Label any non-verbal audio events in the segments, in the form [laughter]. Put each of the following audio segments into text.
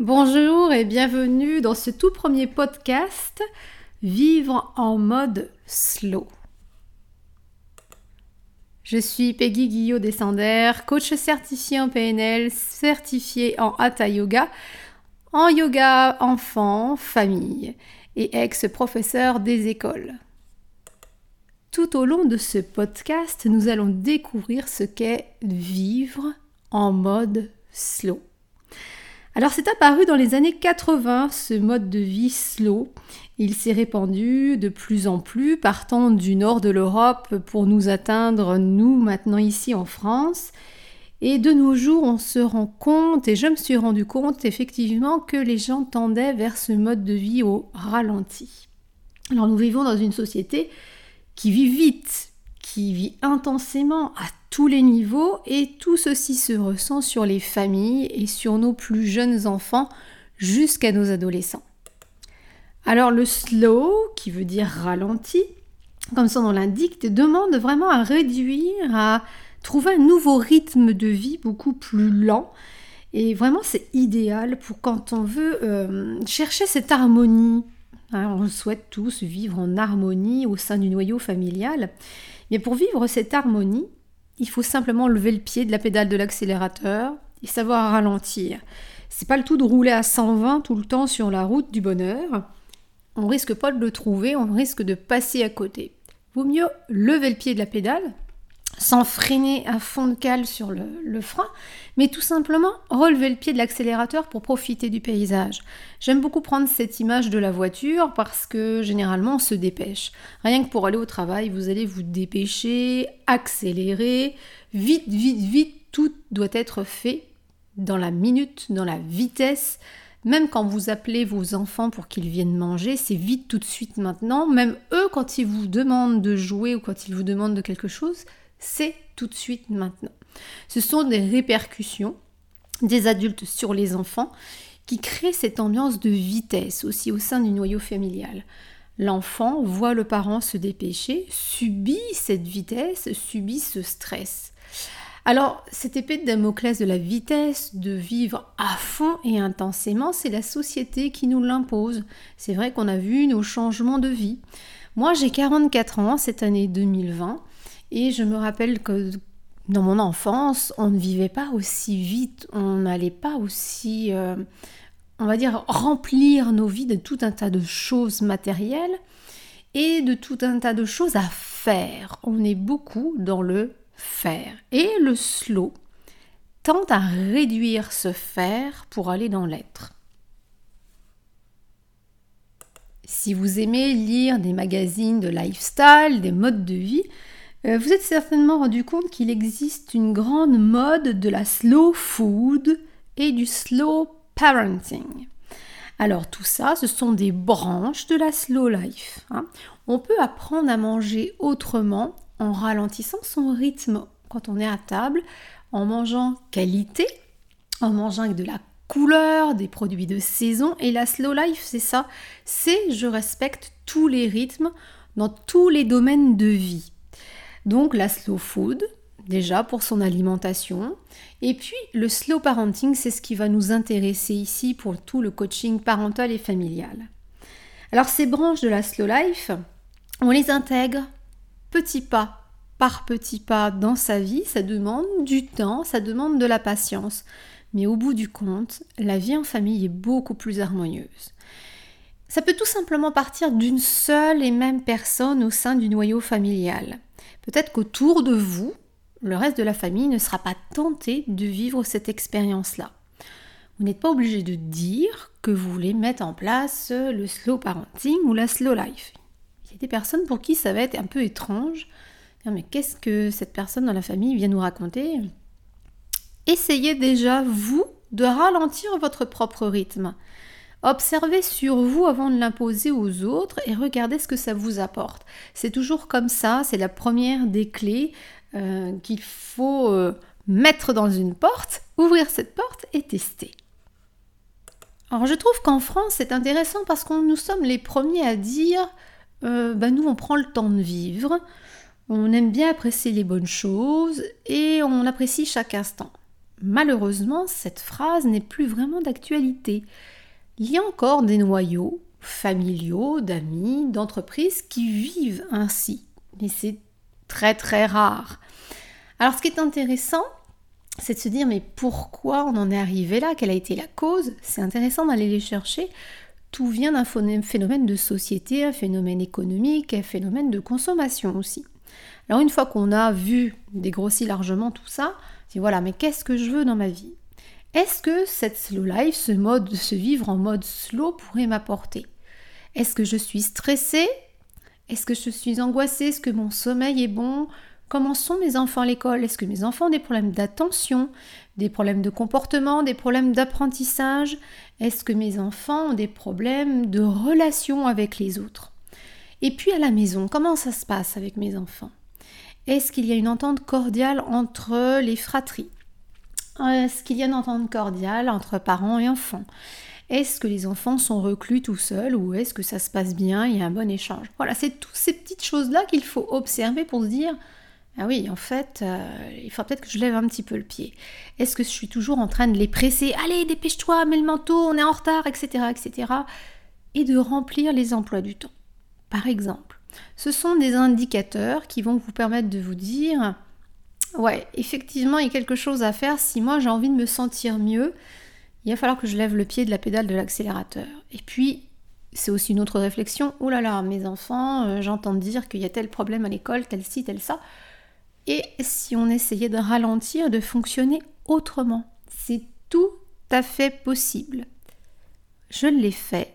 Bonjour et bienvenue dans ce tout premier podcast Vivre en mode slow. Je suis Peggy Guillot Descender, coach certifié en PNL, certifié en Hatha Yoga, en yoga enfant, famille et ex-professeur des écoles. Tout au long de ce podcast, nous allons découvrir ce qu'est vivre en mode slow. Alors c'est apparu dans les années 80, ce mode de vie slow. Il s'est répandu de plus en plus, partant du nord de l'Europe pour nous atteindre, nous maintenant ici en France. Et de nos jours, on se rend compte, et je me suis rendu compte effectivement que les gens tendaient vers ce mode de vie au ralenti. Alors nous vivons dans une société qui vit vite, qui vit intensément tous les niveaux et tout ceci se ressent sur les familles et sur nos plus jeunes enfants jusqu'à nos adolescents. Alors le slow, qui veut dire ralenti, comme son nom l'indique, demande vraiment à réduire, à trouver un nouveau rythme de vie beaucoup plus lent. Et vraiment c'est idéal pour quand on veut euh, chercher cette harmonie. Hein, on souhaite tous vivre en harmonie au sein du noyau familial. Mais pour vivre cette harmonie, il faut simplement lever le pied de la pédale de l'accélérateur et savoir ralentir. C'est pas le tout de rouler à 120 tout le temps sur la route du bonheur. On risque pas de le trouver, on risque de passer à côté. Vaut mieux lever le pied de la pédale, sans freiner à fond de cale sur le, frein, mais tout simplement relever le pied de l'accélérateur pour profiter du paysage. J'aime beaucoup prendre cette image de la voiture parce que généralement on se dépêche. Rien que pour aller au travail, vous allez vous dépêcher, accélérer, vite, vite, vite, tout doit être fait dans la minute, dans la vitesse. Même quand vous appelez vos enfants pour qu'ils viennent manger, c'est vite tout de suite maintenant. Même eux, quand ils vous demandent de jouer ou quand ils vous demandent de quelque chose, c'est tout de suite maintenant. Ce sont des répercussions des adultes sur les enfants qui créent cette ambiance de vitesse aussi au sein du noyau familial. L'enfant voit le parent se dépêcher, subit cette vitesse, subit ce stress. Alors, cette épée de Damoclès de la vitesse, de vivre à fond et intensément, c'est la société qui nous l'impose. C'est vrai qu'on a vu nos changements de vie. Moi, j'ai 44 ans cette année 2020 et je me rappelle que dans mon enfance, on ne vivait pas aussi vite, on n'allait pas aussi, euh, on va dire, remplir nos vies de tout un tas de choses matérielles et de tout un tas de choses à faire. On est beaucoup dans le faire. Et le slow tente à réduire ce faire pour aller dans l'être. Si vous aimez lire des magazines de lifestyle, des modes de vie, vous êtes certainement rendu compte qu'il existe une grande mode de la slow food et du slow parenting. Alors tout ça, ce sont des branches de la slow life. Hein. On peut apprendre à manger autrement en ralentissant son rythme quand on est à table, en mangeant qualité, en mangeant avec de la couleur, des produits de saison. Et la slow life, c'est ça. C'est je respecte tous les rythmes dans tous les domaines de vie. Donc la slow food, déjà pour son alimentation. Et puis le slow parenting, c'est ce qui va nous intéresser ici pour tout le coaching parental et familial. Alors ces branches de la slow life, on les intègre petit pas par petit pas dans sa vie, ça demande du temps, ça demande de la patience. Mais au bout du compte, la vie en famille est beaucoup plus harmonieuse. Ça peut tout simplement partir d'une seule et même personne au sein du noyau familial. Peut-être qu'autour de vous, le reste de la famille ne sera pas tenté de vivre cette expérience-là. Vous n'êtes pas obligé de dire que vous voulez mettre en place le slow parenting ou la slow life. Il y a des personnes pour qui ça va être un peu étrange. Mais qu'est-ce que cette personne dans la famille vient nous raconter? Essayez déjà, vous, de ralentir votre propre rythme. Observez sur vous avant de l'imposer aux autres et regardez ce que ça vous apporte. C'est toujours comme ça, c'est la première des clés euh, qu'il faut euh, mettre dans une porte, ouvrir cette porte et tester. Alors je trouve qu'en France c'est intéressant parce que nous sommes les premiers à dire euh, bah, nous on prend le temps de vivre, on aime bien apprécier les bonnes choses et on apprécie chaque instant. malheureusement, cette phrase n'est plus vraiment d'actualité. Il y a encore des noyaux familiaux, d'amis, d'entreprises qui vivent ainsi, mais c'est très très rare. Alors ce qui est intéressant, c'est de se dire mais pourquoi on en est arrivé là? Quelle a été la cause? C'est intéressant d'aller les chercher. Tout vient d'un phénomène de société, un phénomène économique, un phénomène de consommation aussi. Alors une fois qu'on a vu, dégrossi largement tout ça, dit voilà, mais qu'est-ce que je veux dans ma vie? Est-ce que cette slow life, ce mode de se vivre en mode slow pourrait m'apporter? Est-ce que je suis stressée? Est-ce que je suis angoissée? Est-ce que mon sommeil est bon? Comment sont mes enfants à l'école? Est-ce que mes enfants ont des problèmes d'attention, des problèmes de comportement, des problèmes d'apprentissage? Est-ce que mes enfants ont des problèmes de relation avec les autres? Et puis à la maison, comment ça se passe avec mes enfants? Est-ce qu'il y a une entente cordiale entre les fratries? Est-ce qu'il y a une entente cordiale entre parents et enfants est-ce que les enfants sont reclus tout seuls ou est-ce que ça se passe bien, il y a un bon échange? Voilà, c'est toutes ces petites choses-là qu'il faut observer pour se dire ah oui, en fait, euh, il faut peut-être que je lève un petit peu le pied. Est-ce que je suis toujours en train de les presser? Allez, dépêche-toi, mets le manteau, on est en retard, etc., etc. Et de remplir les emplois du temps. Par exemple, ce sont des indicateurs qui vont vous permettre de vous dire Ouais, effectivement, il y a quelque chose à faire. Si moi j'ai envie de me sentir mieux, il va falloir que je lève le pied de la pédale de l'accélérateur. Et puis, c'est aussi une autre réflexion. Oh là là, mes enfants, euh, j'entends dire qu'il y a tel problème à l'école, tel ci, tel ça. Et si on essayait de ralentir, de fonctionner autrement? C'est tout à fait possible. Je l'ai fait,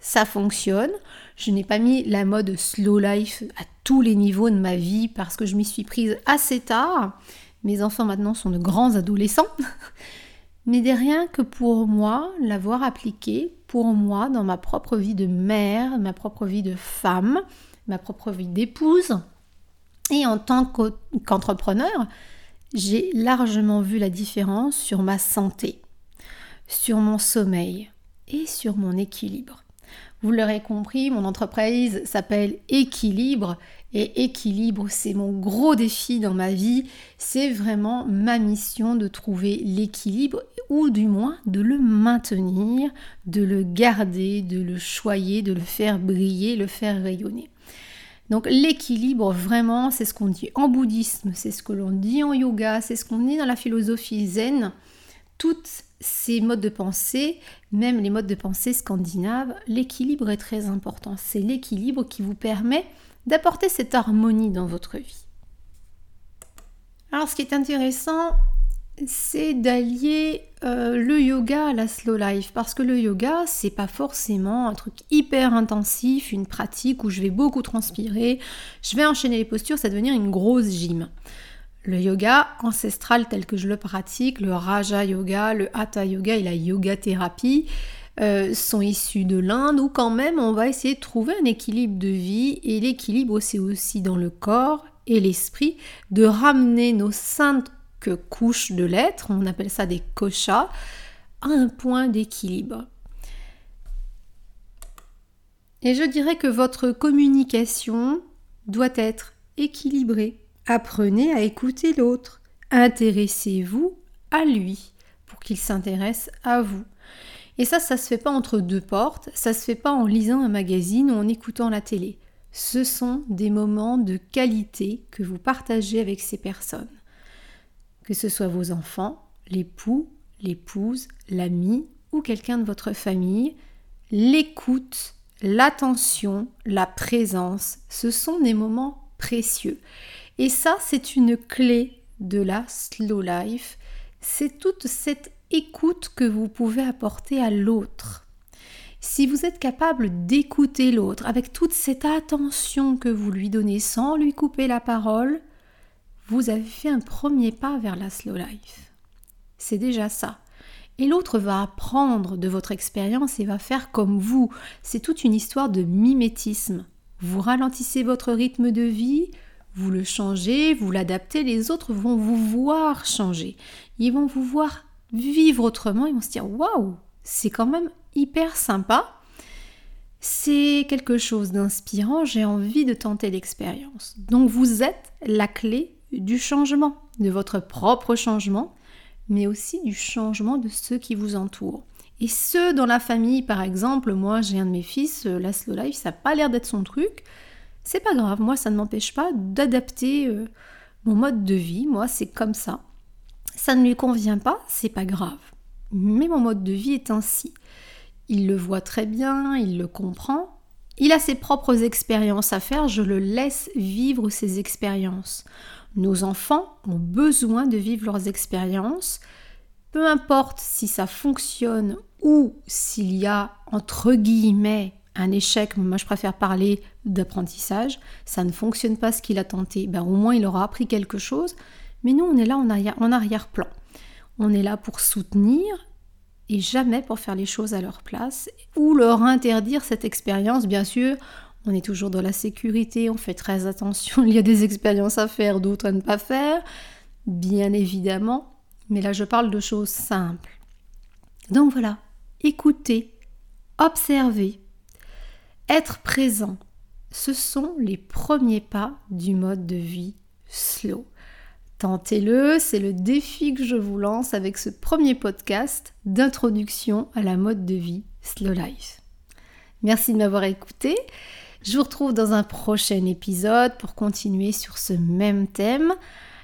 ça fonctionne. Je n'ai pas mis la mode slow life à tous les niveaux de ma vie parce que je m'y suis prise assez tard. Mes enfants maintenant sont de grands adolescents. [laughs] Mais de rien que pour moi, l'avoir appliqué, pour moi, dans ma propre vie de mère, ma propre vie de femme, ma propre vie d'épouse, et en tant qu'entrepreneur, j'ai largement vu la différence sur ma santé, sur mon sommeil et sur mon équilibre. Vous l'aurez compris, mon entreprise s'appelle Équilibre et Équilibre, c'est mon gros défi dans ma vie. C'est vraiment ma mission de trouver l'équilibre ou du moins de le maintenir, de le garder, de le choyer, de le faire briller, le faire rayonner. Donc l'équilibre, vraiment, c'est ce qu'on dit en bouddhisme, c'est ce que l'on dit en yoga, c'est ce qu'on dit dans la philosophie zen. Toutes ces modes de pensée, même les modes de pensée scandinaves, l'équilibre est très important. C'est l'équilibre qui vous permet d'apporter cette harmonie dans votre vie. Alors ce qui est intéressant, c'est d'allier euh, le yoga à la slow life parce que le yoga c'est pas forcément un truc hyper intensif, une pratique où je vais beaucoup transpirer, je vais enchaîner les postures, ça va devenir une grosse gym. Le yoga ancestral tel que je le pratique, le Raja Yoga, le Hatha Yoga et la Yoga Thérapie euh, sont issus de l'Inde où quand même on va essayer de trouver un équilibre de vie et l'équilibre c'est aussi dans le corps et l'esprit de ramener nos cinq couches de lettres, on appelle ça des koshas, à un point d'équilibre. Et je dirais que votre communication doit être équilibrée. Apprenez à écouter l'autre. Intéressez-vous à lui pour qu'il s'intéresse à vous. Et ça, ça se fait pas entre deux portes, ça se fait pas en lisant un magazine ou en écoutant la télé. Ce sont des moments de qualité que vous partagez avec ces personnes que ce soit vos enfants, l'époux, l'épouse, l'ami ou quelqu'un de votre famille, l'écoute, l'attention, la présence, ce sont des moments précieux. Et ça, c'est une clé de la slow life. C'est toute cette écoute que vous pouvez apporter à l'autre. Si vous êtes capable d'écouter l'autre avec toute cette attention que vous lui donnez sans lui couper la parole, vous avez fait un premier pas vers la slow life. C'est déjà ça. Et l'autre va apprendre de votre expérience et va faire comme vous. C'est toute une histoire de mimétisme. Vous ralentissez votre rythme de vie, vous le changez, vous l'adaptez, les autres vont vous voir changer. Ils vont vous voir vivre autrement, ils vont se dire waouh, c'est quand même hyper sympa. C'est quelque chose d'inspirant, j'ai envie de tenter l'expérience. Donc vous êtes la clé du changement, de votre propre changement, mais aussi du changement de ceux qui vous entourent. Et ceux dans la famille, par exemple, moi j'ai un de mes fils, euh, la slow life, ça n'a pas l'air d'être son truc. C'est pas grave, moi ça ne m'empêche pas d'adapter euh, mon mode de vie, moi c'est comme ça. Ça ne lui convient pas, c'est pas grave. Mais mon mode de vie est ainsi. Il le voit très bien, il le comprend. Il a ses propres expériences à faire, je le laisse vivre ses expériences. Nos enfants ont besoin de vivre leurs expériences, peu importe si ça fonctionne ou s'il y a, entre guillemets, un échec, moi je préfère parler d'apprentissage, ça ne fonctionne pas ce qu'il a tenté, ben, au moins il aura appris quelque chose, mais nous on est là en arrière-plan. On est là pour soutenir et jamais pour faire les choses à leur place ou leur interdire cette expérience, bien sûr. On est toujours dans la sécurité, on fait très attention, [laughs] il y a des expériences à faire, d'autres à ne pas faire, bien évidemment, mais là je parle de choses simples. Donc voilà, écouter, observer, être présent, ce sont les premiers pas du mode de vie slow. Tentez-le, c'est le défi que je vous lance avec ce premier podcast d'introduction à la mode de vie slow life. Merci de m'avoir écouté. Je vous retrouve dans un prochain épisode pour continuer sur ce même thème.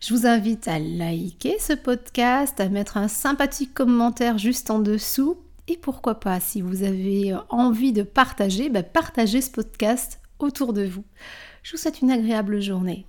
Je vous invite à liker ce podcast, à mettre un sympathique commentaire juste en dessous. Et pourquoi pas, si vous avez envie de partager, bah, partagez ce podcast autour de vous. Je vous souhaite une agréable journée.